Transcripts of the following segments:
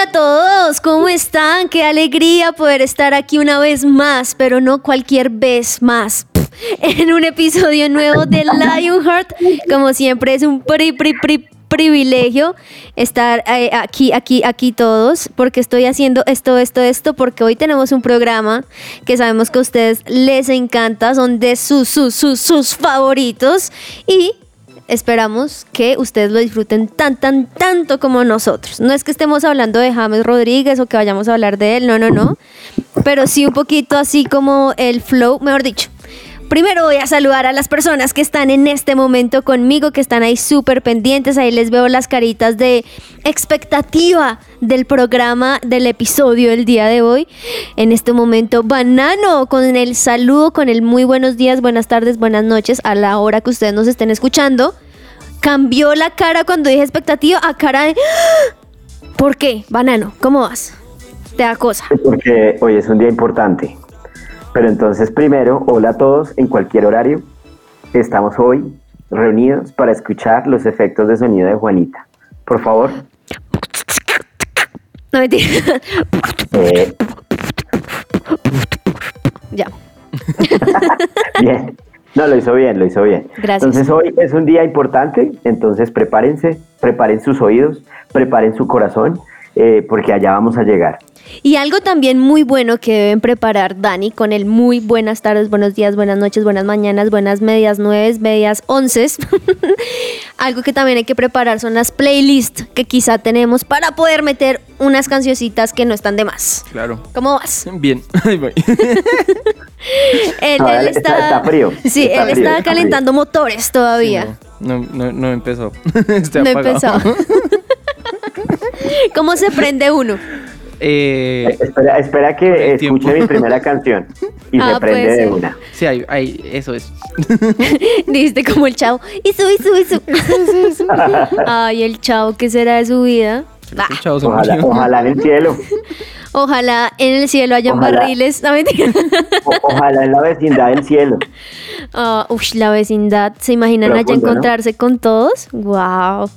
Hola a todos, ¿cómo están? Qué alegría poder estar aquí una vez más, pero no cualquier vez más. En un episodio nuevo de Lionheart, como siempre es un pri, pri, pri, privilegio estar eh, aquí, aquí, aquí todos, porque estoy haciendo esto, esto, esto, porque hoy tenemos un programa que sabemos que a ustedes les encanta, son de sus, sus, sus, sus favoritos y esperamos que ustedes lo disfruten tan, tan, tanto como nosotros. No es que estemos hablando de James Rodríguez o que vayamos a hablar de él, no, no, no, pero sí un poquito así como el flow, mejor dicho. Primero voy a saludar a las personas que están en este momento conmigo, que están ahí súper pendientes. Ahí les veo las caritas de expectativa del programa, del episodio del día de hoy. En este momento, Banano, con el saludo, con el muy buenos días, buenas tardes, buenas noches, a la hora que ustedes nos estén escuchando. Cambió la cara cuando dije expectativa a cara de... ¿Por qué? Banano, ¿cómo vas? Te da cosa. Porque hoy es un día importante. Pero entonces, primero, hola a todos en cualquier horario. Estamos hoy reunidos para escuchar los efectos de sonido de Juanita. Por favor. No mentira. Eh, ya. bien. No, lo hizo bien, lo hizo bien. Gracias. Entonces hoy es un día importante, entonces prepárense, preparen sus oídos, preparen su corazón, eh, porque allá vamos a llegar. Y algo también muy bueno que deben preparar Dani con el muy buenas tardes, buenos días, buenas noches, buenas mañanas, buenas medias nueve, medias once. algo que también hay que preparar son las playlists que quizá tenemos para poder meter unas cancioncitas que no están de más. Claro. ¿Cómo vas? Bien. Ahí voy. Él, No, él está- está frío, Sí, está él frío, está está calentando motores todavía. No, no, no empezó. Estoy No apagado. empezó. ¿Cómo se prende uno? Eh, Espera, espera que escuche mi primera canción y Ah, se prende de una. sí, ahí, ahí, eso es. Dijiste como el chavo. Isu, isu, isu. Ay, el chavo, ¿qué será de su vida? Ah, El chavo se Ojalá, ojalá en el cielo, ojalá en el cielo hayan Ojalá. barriles. No, mentira. o- ojalá en la vecindad del cielo. Ush, la vecindad. ¿Se imaginan allá encontrarse con todos? Wow.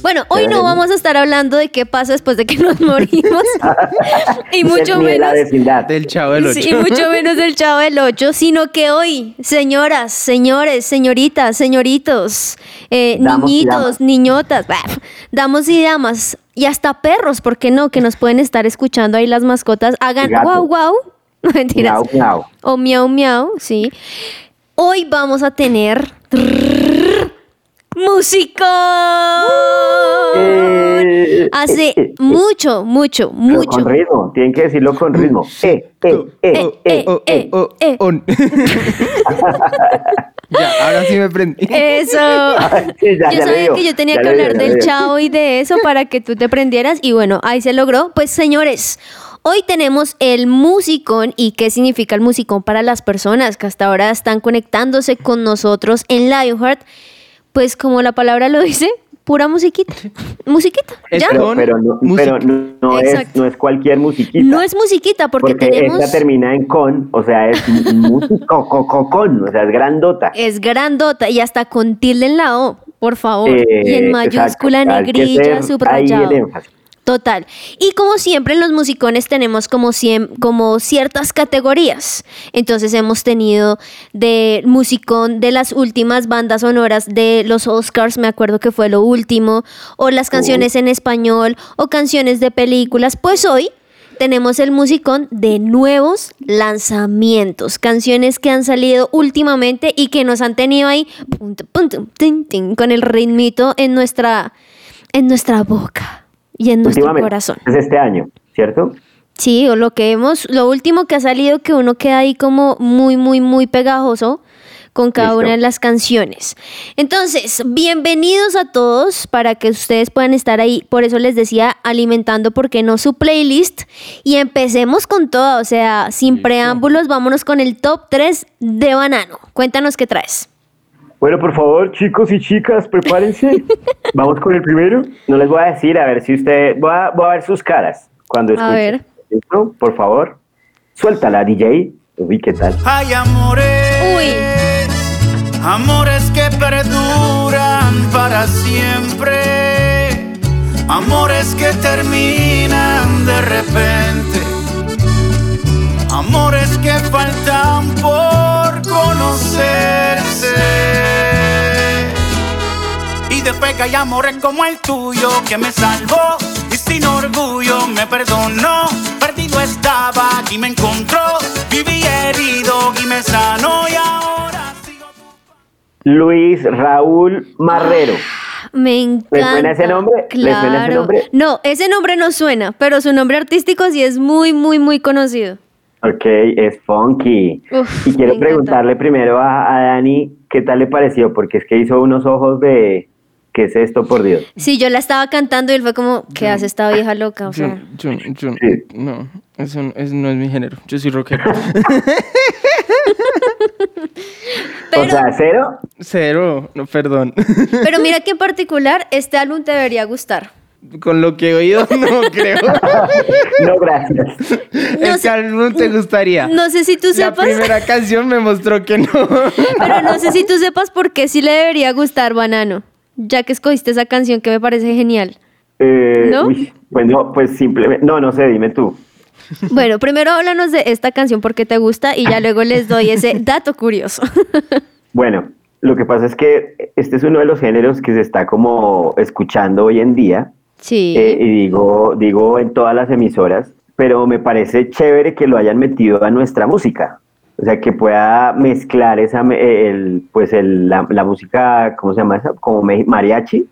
Bueno, hoy no vamos a estar hablando de qué pasa después de que nos morimos. y mucho de la menos. vecindad. Del chavo del 8. Sí, y mucho menos del chavo del 8, sino que hoy, señoras, señores, señoritas, señoritos, eh, niñitos, niñotas, bah, damos y damas, y hasta perros, ¿por qué no? Que nos pueden estar escuchando ahí las mascotas, hagan guau guau, no mentiras, Miau, miau. o miau miau, sí. Hoy vamos a tener músico. Eh, Hace eh, eh, mucho, mucho, pero mucho. Con ritmo, tienen que decirlo con ritmo. Eh, eh, eh, eh, Oh, oh, eh, oh, oh, eh. on. ya, ahora sí me prendí. Eso. Sí, ya- yo ya sabía que yo tenía ya que hablar le del dio. chavo y de eso para que tú te prendieras y bueno, ahí se logró. Pues señores, hoy tenemos el musicón y qué significa el musicón para las personas que hasta ahora están conectándose con nosotros en Lionheart. Pues como la palabra lo dice, pura musiquita. Musiquita, ¿ya? Pero, pero no, pero no, no es, no es cualquier musiquita. No es musiquita porque, porque tenemos... esta termina en con, o sea, es músico, co, co, con, o sea, es grandota. Es grandota y hasta con tilde en la O, por favor. Eh, y en mayúscula, exacto, negrilla, ahí subrayado. el énfasis. Total. Y como siempre en los musicones tenemos como, como ciertas categorías. Entonces hemos tenido de musicón de las últimas bandas sonoras de los Oscars, me acuerdo que fue lo último, o las canciones en español, o canciones de películas. Pues hoy tenemos el musicón de nuevos lanzamientos, canciones que han salido últimamente y que nos han tenido ahí punto, punto, tin, tin, con el ritmito en nuestra, en nuestra boca y en nuestro corazón. Es este año, ¿cierto? Sí, o lo que hemos, lo último que ha salido que uno queda ahí como muy, muy, muy pegajoso con cada Listo. una de las canciones. Entonces, bienvenidos a todos para que ustedes puedan estar ahí. Por eso les decía, alimentando, ¿por qué no su playlist? Y empecemos con todo, o sea, sin preámbulos, vámonos con el top 3 de Banano. Cuéntanos qué traes. Bueno, por favor, chicos y chicas, prepárense. Vamos con el primero. No les voy a decir, a ver si usted. Voy a, voy a ver sus caras cuando escuchen. ver. ¿Listo? Por favor, suéltala, DJ. Uy, ¿qué tal? Hay amores. Amores que perduran para siempre. Amores que terminan de repente. Amores que faltan por conocerse. Y después que hay amores como el tuyo que me salvó y sin orgullo me perdonó. Perdido estaba y me encontró. Viví herido y me sanó y ahora sigo. Luis Raúl Marrero. Me encanta. suena ese nombre? ¿Le Claro. suena ese nombre? No, ese nombre no suena, pero su nombre artístico sí es muy, muy, muy conocido. Ok, es funky. Uf, y quiero preguntarle primero a, a Dani qué tal le pareció, porque es que hizo unos ojos de. ¿Qué es esto, por Dios? Sí, yo la estaba cantando y él fue como, ¿qué hace esta vieja loca? O Yo, sea, yo, yo- Sí. no, eso, no- eso no es mi género. Yo soy rockero. pero, o sea, cero. Cero, no, perdón. pero mira que en particular este álbum te debería gustar. Con lo que he oído, no creo. No, gracias. No ¿El sé- álbum te gustaría? No sé si tú La sepas, primera canción me mostró que no. pero no sé si tú sepas por qué sí le debería gustar Banano, ya que escogiste esa canción que me parece genial. Eh, ¿No? uy, bueno, pues simplemente. No, no sé, dime tú. Bueno, primero háblanos de esta canción porque te gusta y ya luego les doy ese dato curioso. Bueno, lo que pasa es que este es uno de los géneros que se está como escuchando hoy en día. Sí. eh, y digo, digo en todas las emisoras, pero me parece chévere que lo hayan metido a nuestra música. O sea, que pueda mezclar esa, me- el, pues el, la, la música, ¿cómo se llama esa? Como mariachi.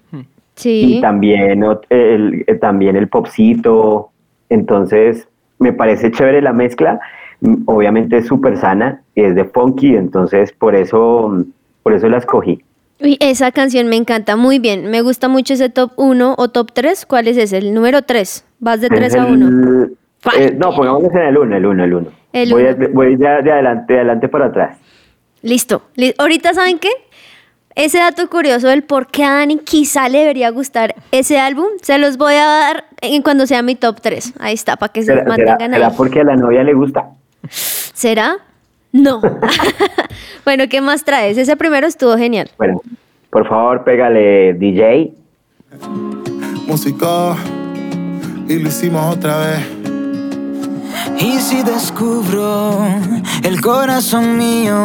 sí. y también el, eh, también el popcito. Entonces, me parece chévere la mezcla. Mm, Obviamente es súper sana y es de funky, entonces por eso, por eso la escogí. Uy, esa canción me encanta, muy bien. Me gusta mucho ese top 1 o top 3. ¿Cuál es ese? El número 3. Vas de 3 Es a 1. el- eh, no, pongámoslo en el 1, el 1, el 1. El voy, a- voy de, de adelante, de adelante para atrás. Listo. Li- Ahorita, ¿saben qué? Ese dato curioso del por qué a Dani quizá le debería gustar ese álbum, se los voy a dar en cuando sea mi top 3. Ahí está, para que se ¿Será, será- mantengan será ahí. porque a la novia le gusta? ¿Será? No. bueno, ¿qué más traes? Ese primero estuvo genial. Bueno, por favor, pégale DJ. música y lo hicimos otra vez. Y si descubro el corazón mío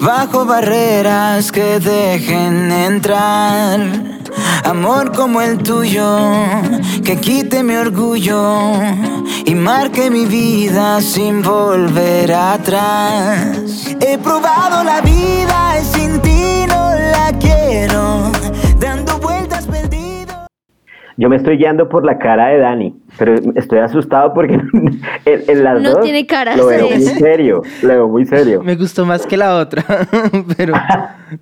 bajo barreras que dejen entrar amor como el tuyo que quite mi orgullo y marque mi vida sin volver atrás. He probado la vida y sin ti la quiero, dando vueltas perdido. Yo me estoy guiando por la cara de Dani, pero estoy asustado porque en, en las No dos tiene cara, lo veo muy serio, lo veo muy serio. Me gustó más que la otra, pero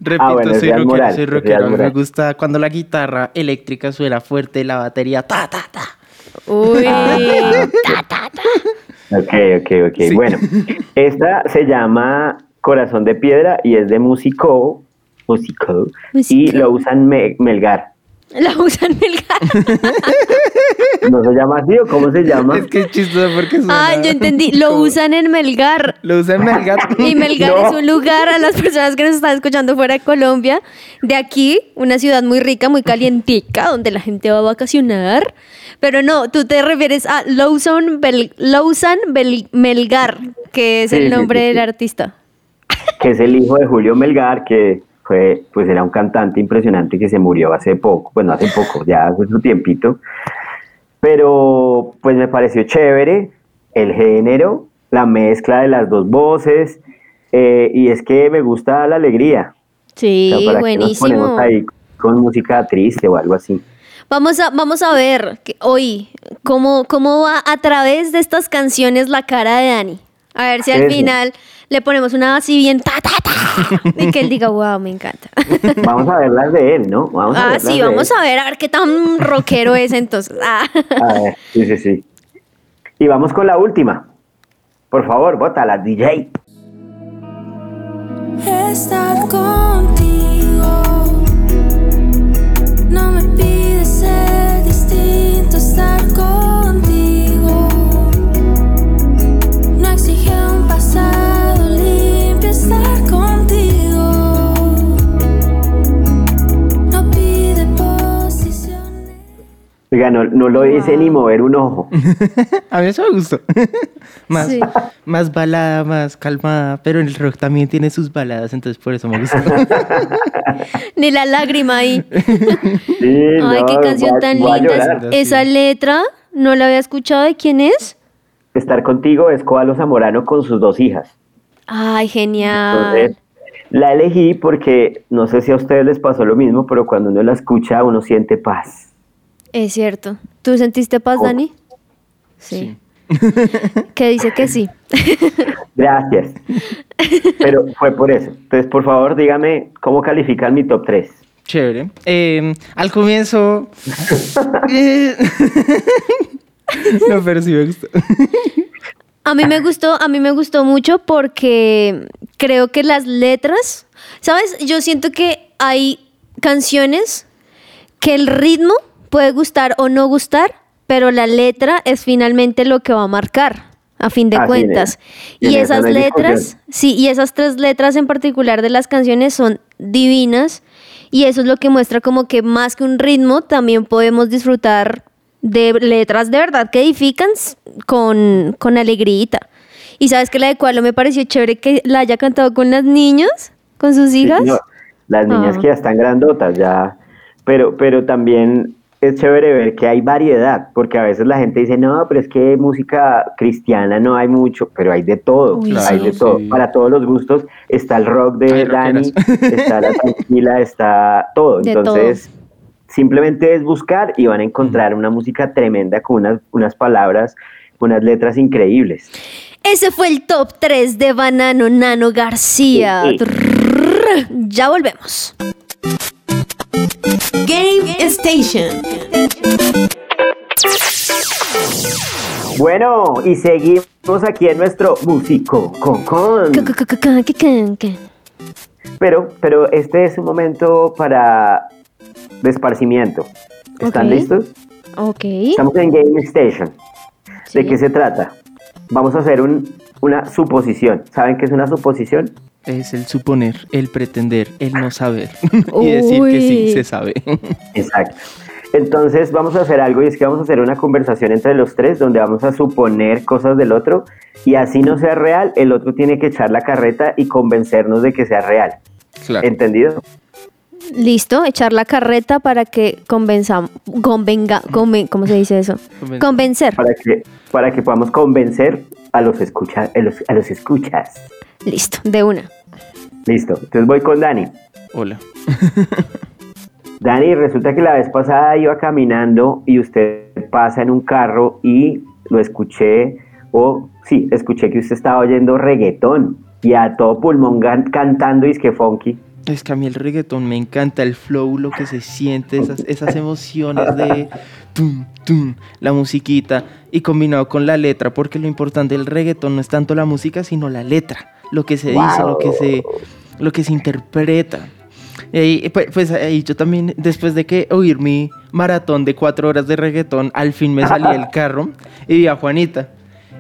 repito, bueno, es soy rockero, Moral, soy rockero. Me gusta cuando la guitarra eléctrica suena fuerte, la batería ta ta ta. Uy. Ok, ok, ok. Sí. Bueno, esta se llama Corazón de Piedra y es de Musico, Musico, y lo usan Me- Melgar. La usan Melgar. ¿No se llama así o cómo se llama? Es que es chistoso porque suena. Ah, yo entendí. Lo usan en Melgar. Lo usan en Melgar. Y Melgar No. es un lugar a las personas que nos están escuchando fuera de Colombia. De aquí, una ciudad muy rica, muy calientica, donde la gente va a vacacionar. Pero no, tú te refieres a Lawson, Bel- Lawson Bel- Melgar, que es Sí, el sí, nombre sí, del sí. artista. que es el hijo de Julio Melgar, que fue, pues era un cantante impresionante que se murió hace poco, bueno, hace poco, ya hace su tiempito. Pero pues me pareció chévere el género, la mezcla de las dos voces, eh, y es que me gusta la alegría. Sí, O sea, ¿para qué nos buenísimo. ponemos ahí con música triste o algo así? Vamos a, vamos a ver que hoy cómo, cómo va a través de estas canciones la cara de Dani. A ver si al Eso. final le ponemos una así bien ta, ta, ta, y que él diga, wow, me encanta. Vamos a ver las de él, ¿no? Vamos a ah, ver sí, vamos a ver, a ver qué tan rockero es entonces. Ah. A ver, sí, sí, sí. Y vamos con la última. Por favor, bótala, DJ. Estar contigo no me Oiga, no, no lo hice ni mover un ojo. A mí eso me gustó. más, Sí. más balada, más calmada, pero el rock también tiene sus baladas, entonces por eso me gustó. Ni la lágrima ahí. Sí, Ay, no, qué canción tan linda. Esa letra, no la había escuchado. ¿De quién es? Estar contigo es Coalo Zamorano con sus dos hijas. Ay, genial. Entonces, la elegí porque no sé si a ustedes les pasó lo mismo, pero cuando uno la escucha uno siente paz. Es cierto. ¿Tú sentiste paz, Oh. Dani? Sí. que dice que sí. Gracias. Pero fue por eso. Entonces, por favor, dígame cómo califican mi top 3. Chévere. Eh, al comienzo. eh, no, pero sí me gustó. A mí me gustó, a mí me gustó mucho porque creo que las letras, ¿sabes? Yo siento que hay canciones que el ritmo puede gustar o no gustar, pero la letra es finalmente lo que va a marcar, a fin de Así cuentas. es. Y esas letras, sí, y esas tres letras en particular de las canciones son divinas y eso es lo que muestra como que más que un ritmo también podemos disfrutar de letras de verdad que edifican con, con alegrita. Y sabes que la de Cualo me pareció chévere que la haya cantado con las niñas, con sus hijas. Sí, no, las niñas Ah. que ya están grandotas, ya. Pero, pero también es chévere ver que hay variedad, porque a veces la gente dice, no, pero es que música cristiana no hay mucho, pero hay de todo, Uy, hay sí. de todo. Sí. Para todos los gustos está el rock de Dani, está la tranquila, está todo. De Entonces, simplemente es buscar y van a encontrar una música tremenda con unas, unas palabras, unas letras increíbles. Ese fue el top 3 de Banano Nano García. Sí, sí. Trrr. Ya volvemos. Game Station. Bueno, y seguimos aquí en nuestro músico con con. Pero, pero este es un momento para de esparcimiento. ¿Están listos? Ok. Estamos en Game Station. ¿De qué se trata? Vamos a hacer un- una suposición. ¿Saben qué es una suposición? Es el suponer, el pretender, el no saber. y decir que sí se sabe. Exacto. Entonces vamos a hacer algo y es que vamos a hacer una conversación entre los tres donde vamos a suponer cosas del otro y así no sea real, el otro tiene que echar la carreta y convencernos de que sea real. claro. ¿Entendido? Listo, echar la carreta para que convenzamos, convenga, conven- ¿cómo se dice eso? Conven- Convencer. Para que, para que podamos convencer a los, escucha, a los, a los escuchas. Listo, de una. Listo. Entonces voy con Dani. Hola. Dani, resulta que la vez pasada iba caminando y usted pasa en un carro y lo escuché, o sí, escuché que usted estaba oyendo reggaetón y a todo pulmón cantando y es que funky. Es que a mí el reggaetón me encanta el flow, lo que se siente, esas, esas emociones de tum, tum, la musiquita y combinado con la letra, porque lo importante del reggaetón no es tanto la música, sino la letra, lo que se dice, lo que se, lo que se interpreta. Y ahí, pues, pues ahí yo también, después de que oír mi maratón de cuatro horas de reggaetón, al fin me salí del carro y vi a Juanita.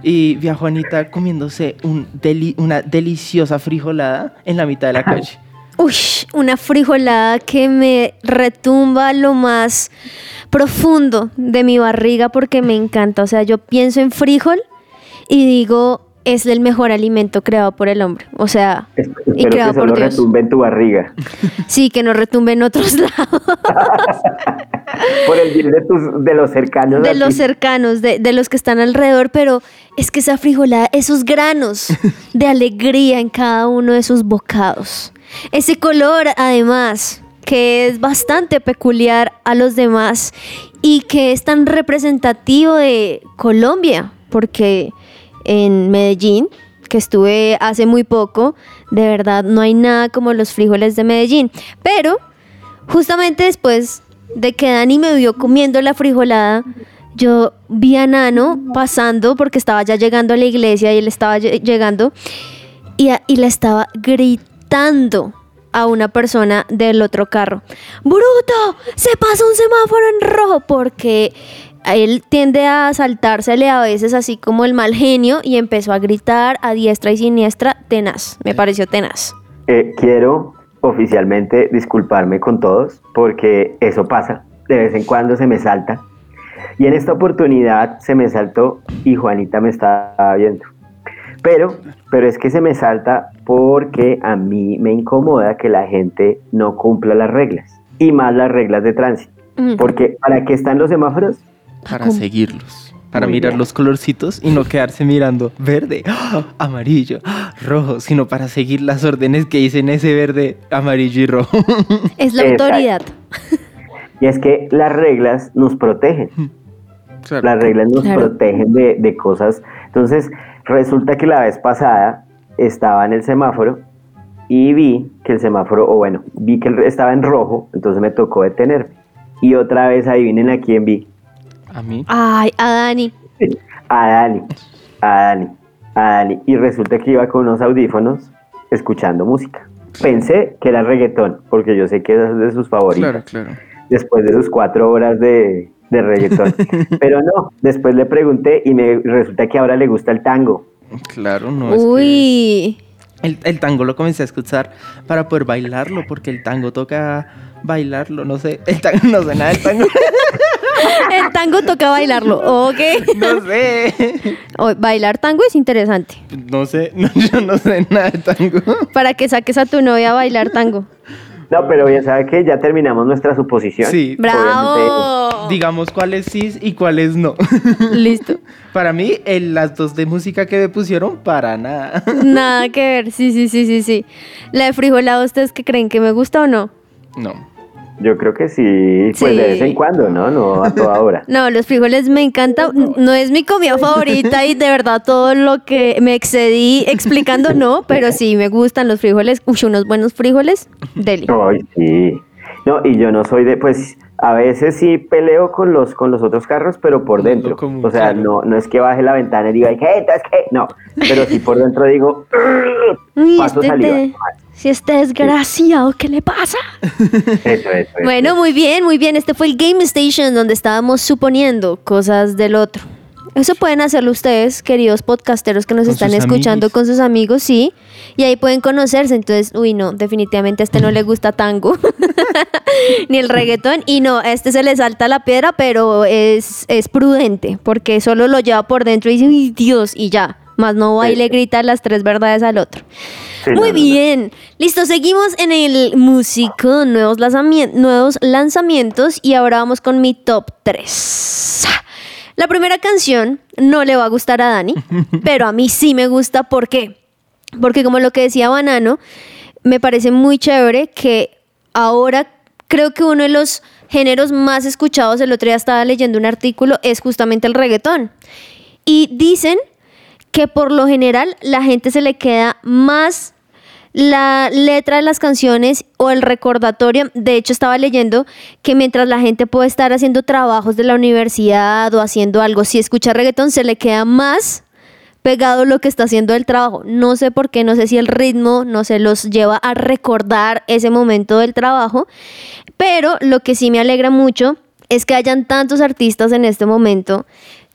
Y vi a Juanita comiéndose un deli- una deliciosa frijolada en la mitad de la calle. Uy, una frijolada que me retumba lo más profundo de mi barriga porque me encanta. O sea, yo pienso en frijol y digo, es el mejor alimento creado por el hombre. O sea, Es- y Espero creado que por Dios. retumbe en tu barriga. Sí, que no retumbe en otros lados. Por el bien de, tus, de los cercanos. de los ti. cercanos, de, de los que están alrededor, pero es que esa frijolada, esos granos de alegría en cada uno de sus bocados. Ese color, además, que es bastante peculiar a los demás y que es tan representativo de Colombia, porque en Medellín que estuve hace muy poco. De verdad, no hay nada como los frijoles de Medellín. Pero justamente después de que Dani me vio comiendo la frijolada, yo vi a Nano pasando porque estaba ya llegando a la iglesia y él estaba lle- llegando y, a- y le estaba gritando a una persona del otro carro. ¡Bruto! ¡Se pasa un semáforo en rojo! Porque él tiende a saltársele a veces así como el mal genio y empezó a gritar a diestra y siniestra tenaz. Me pareció tenaz. Eh, quiero oficialmente disculparme con todos porque eso pasa. De vez en cuando se me salta. Y en esta oportunidad se me saltó y Juanita me estaba viendo. Pero, pero es que se me salta porque a mí me incomoda que la gente no cumpla las reglas. Y más las reglas de tránsito. Mm. Porque ¿para qué están los semáforos? Para seguirlos. Para Muy mirar bien. los colorcitos y no quedarse mirando verde, amarillo, rojo, sino para seguir las órdenes que dicen ese verde, amarillo y rojo. Es la Exacto. autoridad. Y es que las reglas nos protegen. Claro. Las reglas nos Claro. protegen de, de cosas. Entonces, resulta que la vez pasada estaba en el semáforo y vi que el semáforo, o bueno, vi que estaba en rojo, entonces me tocó detenerme. Y otra vez adivinen a quién vi. A mí. Ay, a Dani. A Dani, a Dani, a Dani. Y resulta que iba con unos audífonos escuchando música. Pensé que era reggaetón, porque yo sé que es de sus favoritos. Claro, claro. después de sus cuatro horas de, de reggaetón. Pero no, después le pregunté y me resulta que ahora le gusta el tango. Claro, no es que- Uy. El, el tango lo comencé a escuchar para poder bailarlo, porque el tango toca bailarlo, no sé. El tango, no sé nada del tango. El tango toca bailarlo, ok. No sé. Bailar tango es interesante. No sé, no, yo no sé nada de tango. Para que saques a tu novia a bailar tango. No, pero ya sabe que ya terminamos nuestra suposición. Sí. ¡Bravo! Digamos cuáles sí y cuáles no. Listo. Para mí, el- las dos de música que me pusieron, para nada. Nada que ver. Sí, sí, sí, sí, sí. La de frijolada, ¿ustedes qué creen? ¿Que me gusta o no? No. Yo creo que sí, pues Sí. de vez en cuando, ¿no? No a toda hora. No, los frijoles me encantan. No es mi comida favorita y de verdad todo lo que me excedí explicando no, pero sí me gustan los frijoles. Uy, unos buenos frijoles. Deli. Ay, sí. No, y yo no soy de, pues, a veces sí peleo con los, con los otros carros, pero por No, dentro. o sea, no, no es que baje la ventana y diga, ¿qué? ¿Entonces qué? No, pero sí por dentro digo, paso este saliva. te- si este desgraciado, ¿qué le pasa? Eso, eso, eso. Bueno, muy bien, muy bien. Este fue el Game Station donde estábamos suponiendo cosas del otro. Eso pueden hacerlo ustedes, queridos podcasteros que nos Con están escuchando con sus amigos, sí. Y ahí pueden conocerse. Entonces, uy, no, definitivamente a este no le gusta tango, ni el reggaetón. Y no, a este se le salta la piedra, pero es, es prudente, porque solo lo lleva por dentro y dice, uy, Dios, y ya. Más no va y le grita las tres verdades al otro. Sí, no, Muy no, no. bien. Listo, seguimos en el músico, nuevos, lanzamien- nuevos lanzamientos y ahora vamos con mi top 3. La primera canción no le va a gustar a Dani, pero a mí sí me gusta. ¿Por qué? Porque como lo que decía Banano, me parece muy chévere que ahora creo que uno de los géneros más escuchados, el otro día estaba leyendo un artículo, es justamente el reggaetón. Y dicen que por lo general la gente se le queda más la letra de las canciones o el recordatorio. De hecho, estaba leyendo que mientras la gente puede estar haciendo trabajos de la universidad o haciendo algo, si escucha reggaetón, se le queda más pegado lo que está haciendo el trabajo. No sé por qué, no sé si el ritmo no se los lleva a recordar ese momento del trabajo, pero lo que sí me alegra mucho es que hayan tantos artistas en este momento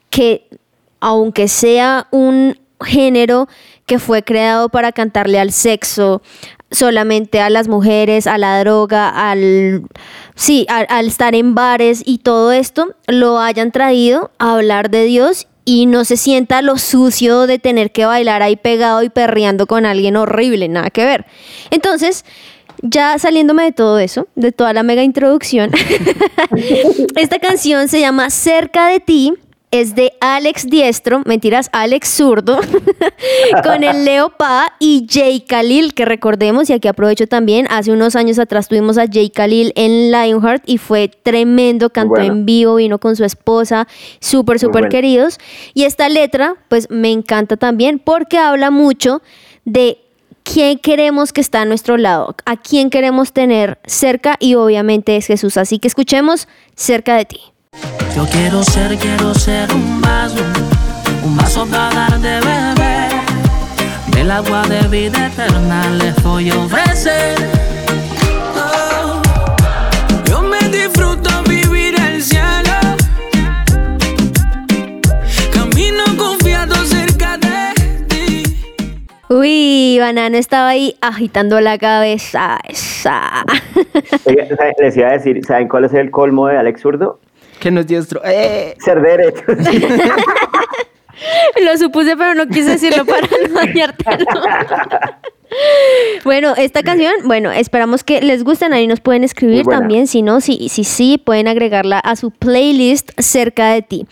que aunque sea un género que fue creado para cantarle al sexo, solamente a las mujeres, a la droga, al sí, al, estar en bares y todo esto, lo hayan traído a hablar de Dios y no se sienta lo sucio de tener que bailar ahí pegado y perreando con alguien horrible, nada que ver. Entonces, ya saliéndome de todo eso, de toda la mega introducción, esta canción se llama Cerca de ti es de Alex Diestro, mentiras, Alex Zurdo, con el Leo Pa y Jay Khalil, que recordemos, y aquí aprovecho también, hace unos años atrás tuvimos a Jay Khalil en Lionheart y fue tremendo, cantó bueno. en vivo, vino con su esposa, súper, súper bueno. queridos. Y esta letra, pues me encanta también porque habla mucho de quién queremos que está a nuestro lado, a quién queremos tener cerca y obviamente es Jesús. Así que escuchemos cerca de ti. Yo quiero ser, quiero ser un vaso, un vaso para dar de beber. Del agua de vida eterna les voy a ofrecer. Oh, yo me disfruto vivir el cielo. Camino confiado cerca de ti. Uy, Banano estaba ahí agitando la cabeza. Esa. Oiga, ¿sabe- Les iba a decir, ¿saben cuál es el colmo de Alex Zurdo? Que nos diestro. ¡Eh! Ser derecho. Lo supuse, pero no quise decirlo para no dañártelo. Bueno, esta canción, bueno, esperamos que les gusten. Ahí nos pueden escribir también. Si no, si, si sí, pueden agregarla a su playlist cerca de ti.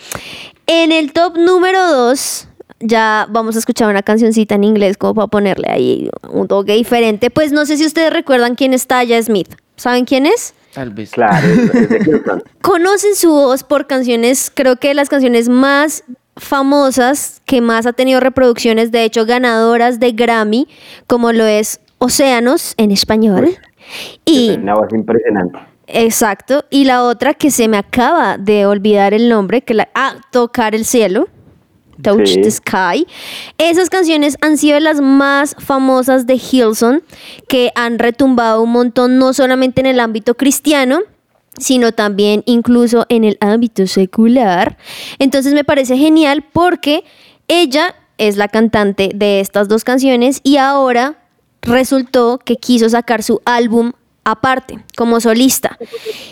En el top número 2, ya vamos a escuchar una cancioncita en inglés como para ponerle ahí un toque diferente. Pues no sé si ustedes recuerdan quién es Taya Smith. ¿Saben quién es? Tal vez. claro, es, es de Houston. conocen su voz por canciones, creo que las canciones más famosas, que más ha tenido reproducciones, de hecho ganadoras de Grammy, como lo es Océanos en español. Y Una voz impresionante. exacto, y la otra que se me acaba de olvidar el nombre, que la ah, Tocar el cielo. Touch Sí. the Sky. Esas canciones han sido las más famosas de Hilson, que han retumbado un montón, no solamente en el ámbito cristiano, sino también incluso en el ámbito secular. Entonces me parece genial porque ella es la cantante de estas dos canciones y ahora resultó que quiso sacar su álbum aparte, como solista.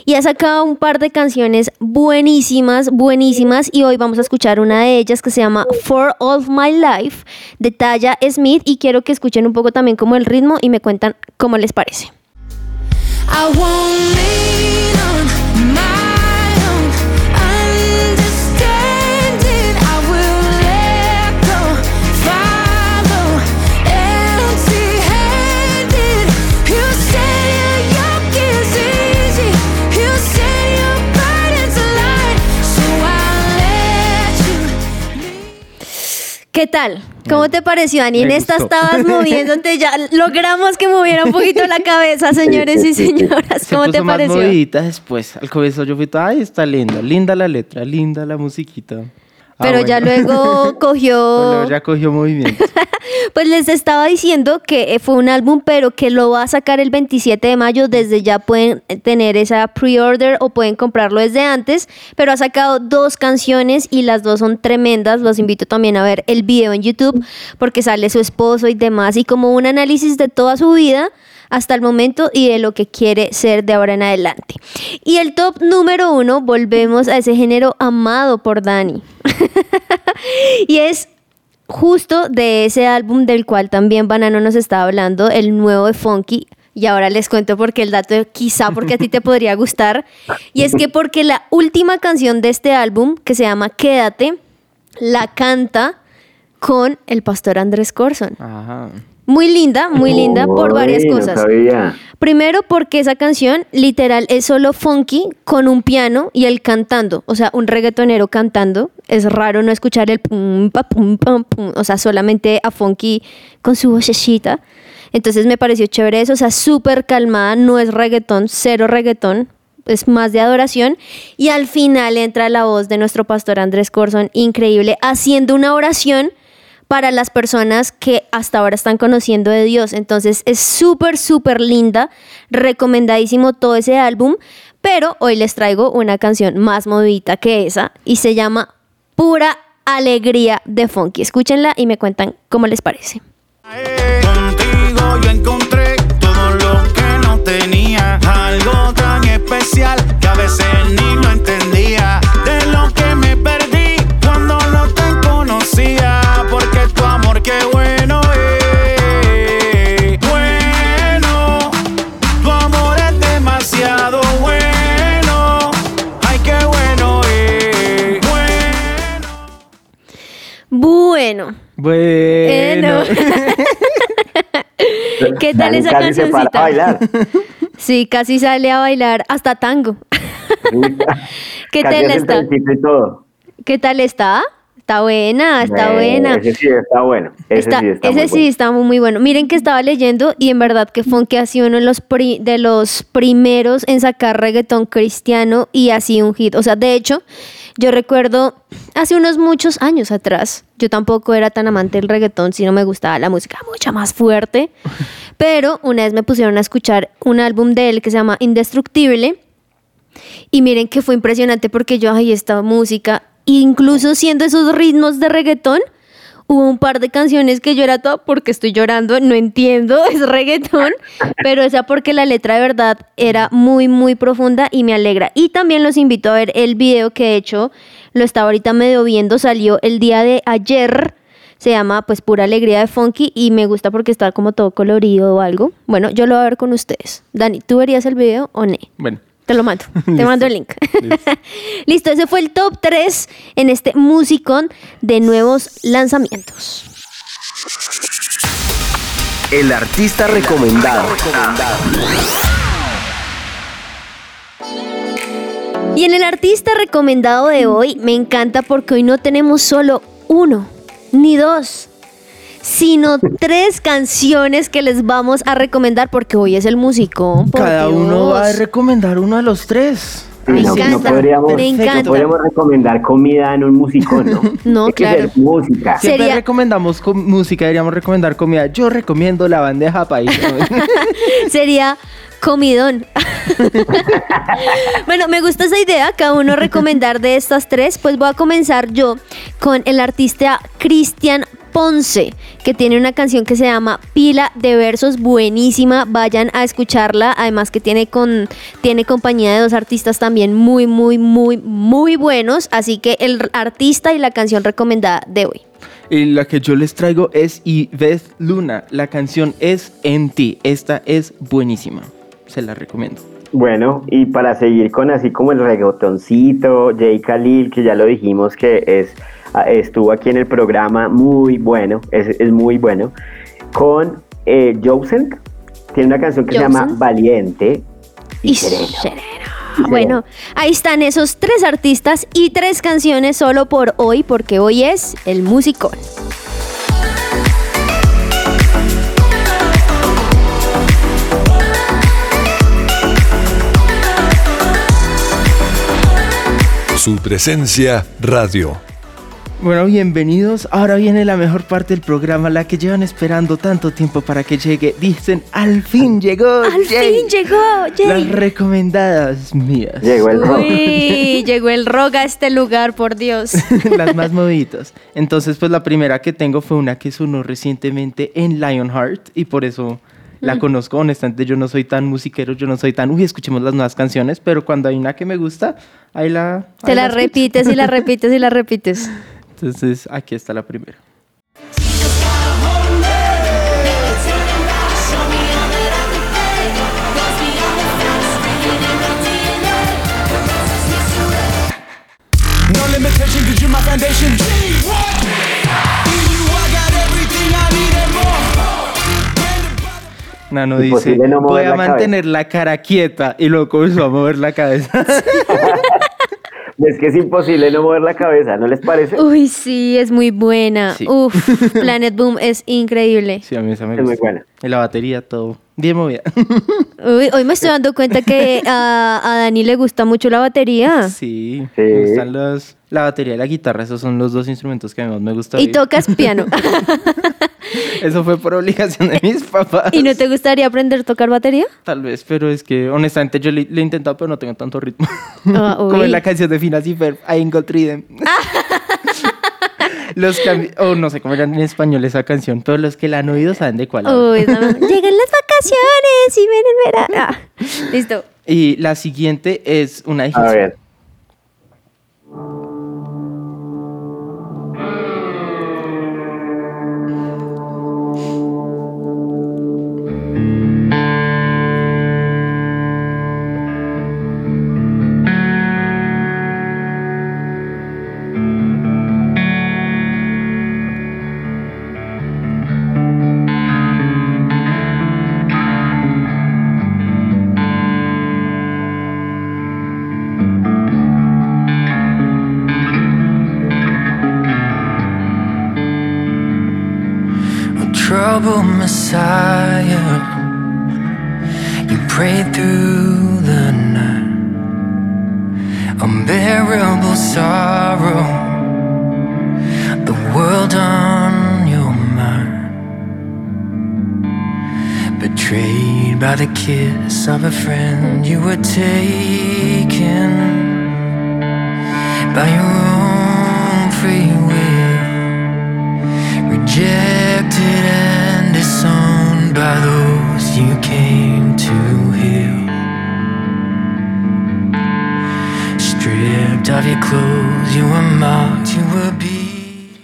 Y ha sacado un par de canciones buenísimas, buenísimas. Y hoy vamos a escuchar una de ellas que se llama For All of My Life de Taya Smith. Y quiero que escuchen un poco también como el ritmo y me cuentan cómo les parece. ¿Qué tal? ¿Cómo te pareció, Dani? En esta estabas moviéndote ya. Logramos que moviera un poquito la cabeza, señores y señoras. Se ¿Cómo puso te más pareció? movidita después. Al comienzo yo fui ay, está linda. Linda la letra, linda la musiquita. Ah, Pero ya luego cogió... Luego ya cogió movimiento. Pues les estaba diciendo que eh, fue un álbum, pero que lo va a sacar el 27 de mayo. Desde ya pueden eh, tener esa pre-order o pueden comprarlo desde antes. Pero ha sacado dos canciones y las dos son tremendas. Los invito también a ver el video en YouTube porque sale su esposo y demás. Y como un análisis de toda su vida hasta el momento y de lo que quiere ser de ahora en adelante. Y el top número uno, volvemos a ese género amado por Dani. y es justo de ese álbum del cual también Banano nos estaba hablando, el nuevo de Funky. Y ahora les cuento porque el dato quizá porque a ti te podría gustar. Y es que porque la última canción de este álbum, que se llama Quédate, la canta con el pastor Andrés Corson. Ajá. Muy linda, muy linda por varias no cosas. sabía. Primero porque esa canción literal es solo funky con un piano y él cantando, o sea, un reggaetonero cantando. Es raro no escuchar el pum pa pum pam pum, o sea, solamente a funky con su vocecita. Entonces me pareció chévere eso, o sea, súper calmada, no es reggaetón, cero reggaetón, es más de adoración. Y al final entra la voz de nuestro pastor Andrés Corson, increíble, haciendo una oración para las personas que hasta ahora están conociendo de Dios. Entonces es súper, súper linda, recomendadísimo todo ese álbum, pero hoy les traigo una canción más movidita que esa y se llama Pura Alegría de Funky. Escúchenla y me cuentan cómo les parece. Contigo yo encontré todo lo que no tenía. Algo tan especial que a veces ni lo entendía. Bueno. Bueno. ¿Qué tal Dani esa casi se para a cancioncita? bailar. Sí, casi sale a bailar hasta tango. ¿Qué Casi tal está? trencito y todo. ¿Qué tal está? Está buena, está Eh, buena. Ese sí está bueno. Ese Está- sí está ese muy sí bueno. está muy, muy bueno. Miren que estaba leyendo y en verdad que Funky ha sido uno de los, pri- de los primeros en sacar reggaetón cristiano y sido un hit. O sea, de hecho, yo recuerdo hace unos muchos años atrás, yo tampoco era tan amante del reggaetón, sino me gustaba la música mucho más fuerte. Pero una vez me pusieron a escuchar un álbum de él que se llama Indestructible. Y miren que fue impresionante porque yo, ay, esta música, incluso siendo esos ritmos de reggaetón, hubo un par de canciones que yo era toda porque estoy llorando, no entiendo, es reggaetón, pero esa porque la letra de verdad era muy, muy profunda y me alegra. Y también los invito a ver el video que he hecho, lo estaba ahorita medio viendo, salió el día de ayer. Se llama pues Pura Alegría de Funky y me gusta porque está como todo colorido o algo. Bueno, yo lo voy a ver con ustedes. Dani, ¿tú verías el video o no? Bueno. Te lo mando, te mando el link. Listo. Listo, ese fue el top 3 en este musicón de nuevos lanzamientos. El artista recomendado. Y en el artista recomendado de hoy me encanta porque hoy no tenemos solo uno, ni dos, sino tres canciones que les vamos a recomendar porque hoy es el musicón. Cada uno Dios. va a recomendar uno a los tres. Sí, Me no, no encanta, podríamos, me no encanta. podríamos recomendar comida en un musicón, ¿no? No, claro. música. Siempre Sería- recomendamos com- música, deberíamos recomendar comida. Yo recomiendo la bandeja país. Sería comidón. bueno, me gusta esa idea, cada uno recomendar de estas tres. Pues voy a comenzar yo con el artista Cristian Ponce, que tiene una canción que se llama Pila de Versos, buenísima. Vayan a escucharla. Además que tiene, con, tiene compañía de dos artistas también muy, muy, muy, muy buenos. Así que el artista y la canción recomendada de hoy. y la que yo les traigo es Yves Luna. La canción es En ti. Esta es buenísima. Se la recomiendo. Bueno, y para seguir con así como el reggaetoncito, Jay Khalil, que ya lo dijimos que es ah, estuvo aquí en el programa, muy bueno, es, es muy bueno, con eh, Joseph, tiene una canción que se llama. Valiente y, Y Sereno. sereno. Bueno, ahí están esos tres artistas y tres canciones solo por hoy, porque hoy es el musicón. Su presencia radio. Bueno, bienvenidos. Ahora viene la mejor parte del programa, la que llevan esperando tanto tiempo para que llegue. Dicen, al fin llegó. Al Jay". fin llegó, Las recomendadas mías. Llegó el rock. Uy, llegó el rock a este lugar, por Dios. las más movidas. Entonces, pues la primera que tengo fue una que sonó recientemente en Lionheart y por eso. La conozco. Honestamente, yo no soy tan musiquero, yo no soy tan, uy, escuchemos las nuevas canciones, pero cuando hay una que me gusta, ahí la... Te la escucho. repites y la repites y la repites. Entonces, aquí está la primera. Nano dice, Imposible no voy a la mantener la cara quieta y luego comenzó a mover la cabeza. Es que es imposible no mover la cabeza, ¿no les parece? Uy, sí, es muy buena. Sí. Uf, Planet Boom es increíble. sí, a mí esa me Es muy gusta. buena. Y la batería, todo. Bien movida. Uy, hoy me estoy dando cuenta que a, a Dani le gusta mucho la batería. sí. Sí. Me gustan los, la batería y la guitarra, esos son los dos instrumentos que más me gustan. Y tocas piano. Eso fue por obligación de mis papás. ¿Y no te gustaría aprender a tocar batería? Tal vez, pero es que honestamente yo le, le he intentado, pero no tengo tanto ritmo. Ah, Como en la canción de Finas y Ferb, I ain't got rhythm. los que, oh, no sé cómo era en español esa canción, pero los que la han oído saben de cuál. Uy, no. Llegan las vacaciones y ven en verano. Ah, listo. Y la siguiente es una A ver. You prayed through the night, unbearable sorrow, the world on your mind. Betrayed by the kiss of a friend, you were taken. By your own free will, rejected disowned by those you came to heal. Stripped of your clothes, you were mocked, you were beat.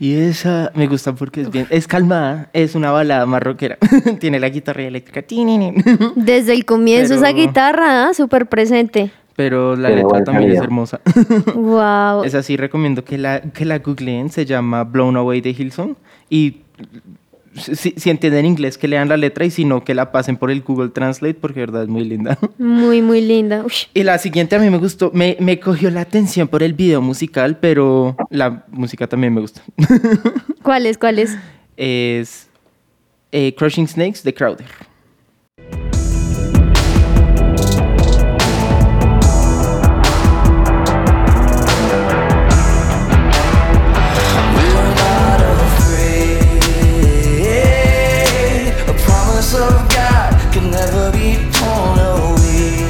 Y esa me gusta porque es bien, es calmada, es una balada más rockera. Tiene la guitarra eléctrica. Desde el comienzo Pero- esa guitarra, ¿ah? súper presente. Pero la Tiene letra también es sonido. hermosa. Wow. Es así, recomiendo que la, que la googleen, se llama Blown Away de Hilson. Y si, si entienden inglés, que lean la letra y si no, que la pasen por el Google Translate porque de verdad es muy linda. Muy, muy linda. Y la siguiente a mí me gustó, me, me cogió la atención por el video musical, pero la música también me gusta. ¿Cuál es? ¿Cuál es? es eh, Crushing Snakes de Crowder. Promise of God can never be torn away.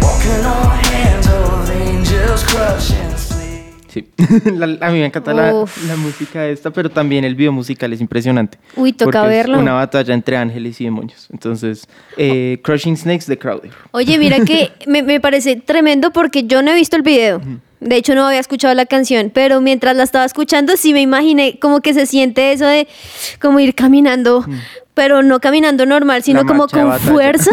Walking on hands of angels crushing sleep. Sí, La- a mí me encanta la, la música esta, pero también el video musical es impresionante. Uy, toca verlo. Es una batalla entre ángeles y demonios. Entonces, eh, Crushing Snakes de Crowder. Oye, mira que me, me parece tremendo porque yo no he visto el video. De hecho, no había escuchado la canción, pero mientras la estaba escuchando, sí me imaginé como que se siente eso de como ir caminando, pero no caminando normal, sino La como con fuerza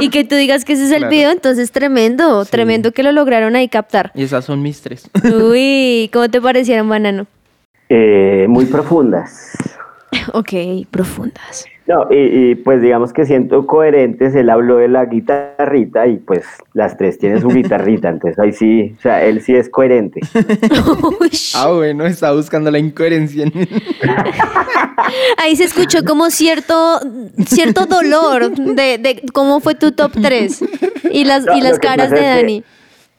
y que tú digas que ese es el Claro. video. Entonces, tremendo, Sí. tremendo que lo lograron ahí captar. Y esas son mis tres. Uy, ¿cómo te parecieron, banano? Eh, muy profundas. Ok, profundas. No, y, y, pues digamos que siento coherentes, él habló de la guitarrita y pues las tres tienen su guitarrita, entonces ahí sí, o sea, él sí es coherente. Ah, bueno, estaba buscando la incoherencia. en- Ahí se escuchó como cierto, cierto dolor de, de cómo fue tu top 3 y las, No, y las caras de es que- Dani.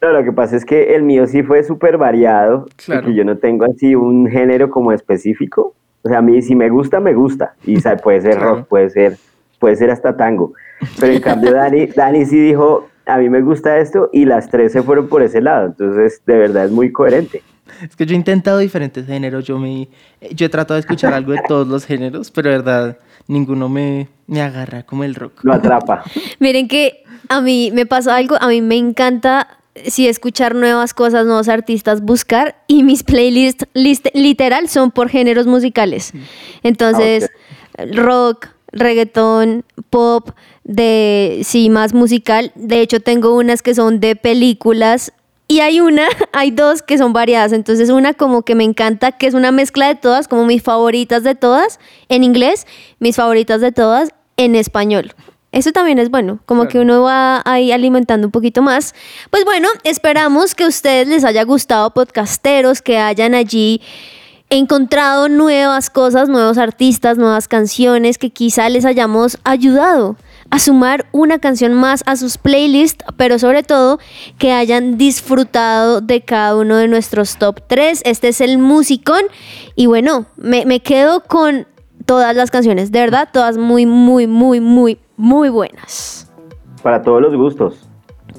No, lo que pasa es que el mío sí fue súper variado, Claro. porque yo no tengo así un género como específico. O sea, a mí si me gusta, me gusta. Y sabe, puede ser rock, puede ser, puede ser hasta tango. Pero en cambio Dani, Dani sí dijo, a mí me gusta esto, y las tres se fueron por ese lado. Entonces, de verdad es muy coherente. Es que yo he intentado diferentes géneros. Yo, me, yo he tratado de escuchar algo de todos los géneros, pero de verdad ninguno me, me agarra como el rock. Lo atrapa. Miren que a mí me pasa algo, a mí me encanta sí escuchar nuevas cosas, nuevos artistas, buscar y mis playlists list- literal son por géneros musicales. Entonces, rock, reggaetón, pop, de sí más musical. De hecho, tengo unas que son de películas y hay una, hay dos que son variadas. Entonces, una como que me encanta, que es una mezcla de todas, como mis favoritas de todas en inglés, mis favoritas de todas en español. Eso también es bueno, como que uno va ahí alimentando un poquito más. Pues bueno, esperamos que a ustedes les haya gustado podcasteros, que hayan allí encontrado nuevas cosas, nuevos artistas, nuevas canciones, que quizá les hayamos ayudado a sumar una canción más a sus playlists, pero sobre todo que hayan disfrutado de cada uno de nuestros top 3. Este es el musicón y bueno, me, me quedo con todas las canciones, de verdad, todas muy, muy, muy, muy, muy buenas. Para todos los gustos.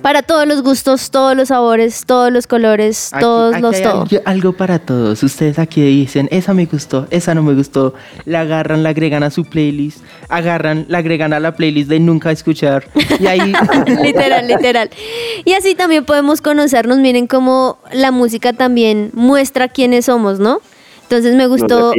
Para todos los gustos, todos los sabores, todos los colores, Aquí- todos aquí los hay todo. algo, algo para todos. Ustedes aquí dicen, esa me gustó, esa no me gustó. La agarran, la agregan a su playlist, agarran, la agregan a la playlist de nunca escuchar. Y ahí literal, literal. Y así también podemos conocernos. Miren cómo la música también muestra quiénes somos, ¿no? Entonces me gustó.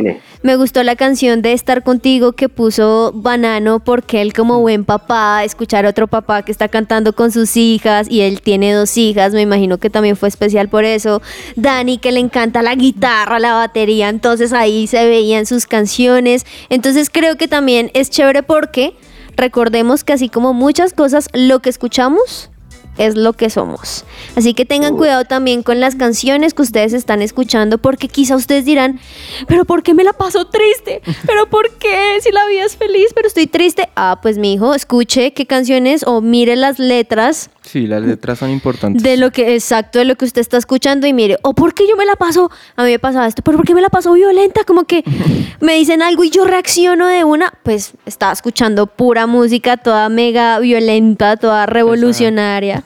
Me gustó la canción de Estar contigo que puso Banano porque él como buen papá, escuchar a otro papá que está cantando con sus hijas y él tiene dos hijas, me imagino que también fue especial por eso. Dani que le encanta la guitarra, la batería, entonces ahí se veían sus canciones. Entonces creo que también es chévere porque recordemos que así como muchas cosas, lo que escuchamos es lo que somos. Así que tengan cuidado también con las canciones que ustedes están escuchando porque quizá ustedes dirán, pero ¿por qué me la paso triste? ¿Pero por qué? Si la vida es feliz, pero estoy triste. Ah, pues mi hijo, escuche qué canciones o mire las letras Sí, las letras son importantes. de lo que, exacto, de lo que usted está escuchando. Y mire, o por qué yo me la paso, a mí me pasaba esto, pero por qué me la paso violenta, como que me dicen algo y yo reacciono de una, pues estaba escuchando pura música, toda mega violenta, toda revolucionaria,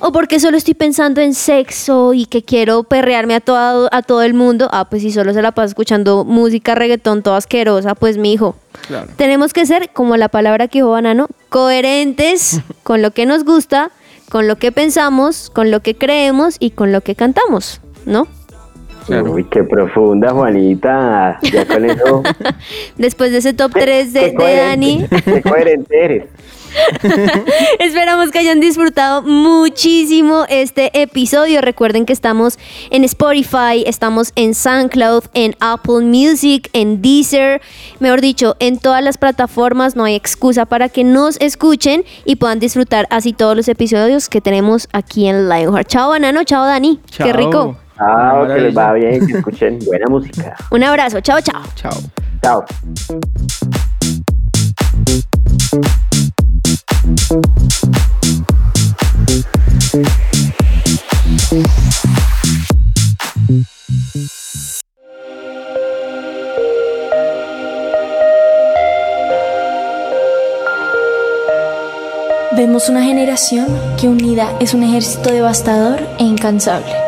o porque solo estoy pensando en sexo y que quiero perrearme a todo, a todo el mundo, ah, pues si solo se la pasa escuchando música reggaetón toda asquerosa, pues mi hijo, Claro. tenemos que ser, como la palabra que dijo Banano, coherentes con lo que nos gusta, con lo que pensamos, con lo que creemos y con lo que cantamos, ¿no? Claro. Uy, qué profunda, Juanita. Ya con eso. Después de ese top 3 de, qué de coherente, Dani, Qué coherente eres. esperamos que hayan disfrutado muchísimo este episodio. Recuerden que estamos en Spotify, estamos en SoundCloud, en Apple Music, en Deezer, mejor dicho, en todas las plataformas. No hay excusa para que nos escuchen y puedan disfrutar así todos los episodios que tenemos aquí en Lionheart. Chao, Banano, chao, Dani. Qué Chao. rico. Ah, que les va bien, que escuchen buena música. Un abrazo, chao, chao. Chao. Chao. Vemos una generación que unida es un ejército devastador e incansable.